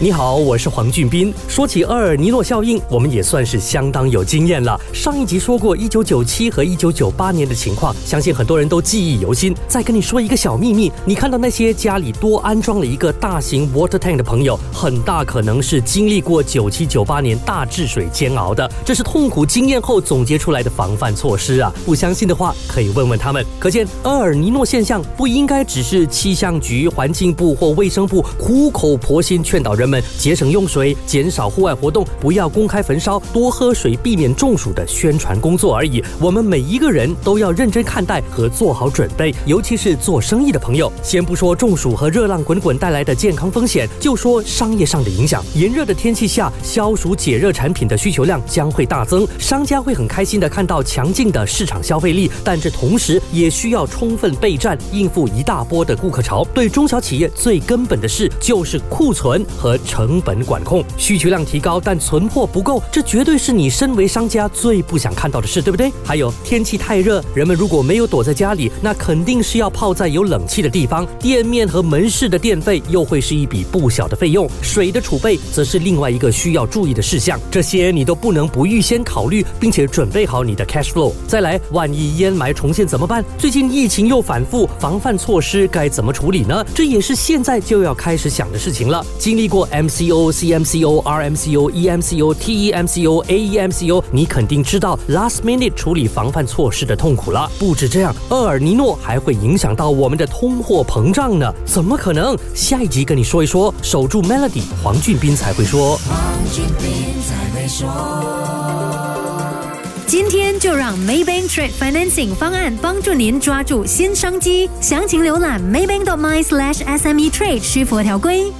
你好，我是黄俊斌。说起厄尔尼诺效应，我们也算是相当有经验了。上一集说过一九九七和一九九八年的情况，相信很多人都记忆犹新。再跟你说一个小秘密，你看到那些家里多安装了一个大型 water tank 的朋友，很大可能是经历过九七九八年大治水煎熬的，这是痛苦经验后总结出来的防范措施啊！不相信的话，可以问问他们。可见厄尔尼诺现象不应该只是气象局、环境部或卫生部苦口婆心劝导人。们节省用水、减少户外活动、不要公开焚烧、多喝水、避免中暑的宣传工作而已。我们每一个人都要认真看待和做好准备，尤其是做生意的朋友。先不说中暑和热浪滚滚带来的健康风险，就说商业上的影响。炎热的天气下，消暑解热产品的需求量将会大增，商家会很开心的看到强劲的市场消费力，但这同时也需要充分备战，应付一大波的顾客潮。对中小企业最根本的事就是库存和成本管控，需求量提高，但存货不够，这绝对是你身为商家最不想看到的事，对不对？还有天气太热，人们如果没有躲在家里，那肯定是要泡在有冷气的地方，店面和门市的电费又会是一笔不小的费用。水的储备则是另外一个需要注意的事项，这些你都不能不预先考虑，并且准备好你的 cash flow。再来，万一烟霾重现怎么办？最近疫情又反复，防范措施该怎么处理呢？这也是现在就要开始想的事情了。经历过。MCO、CMCO、RMCO、EMCO、TEMCO、AEMCO，你肯定知道 last minute 处理防范措施的痛苦了。不止这样，厄尔尼诺还会影响到我们的通货膨胀呢？怎么可能？下一集跟你说一说。守住 Melody，黄俊斌才会说。黄俊斌才会说。今天就让 Maybank Trade Financing 方案帮助您抓住新商机。详情浏览 maybank.my/sme trade 需符合条规。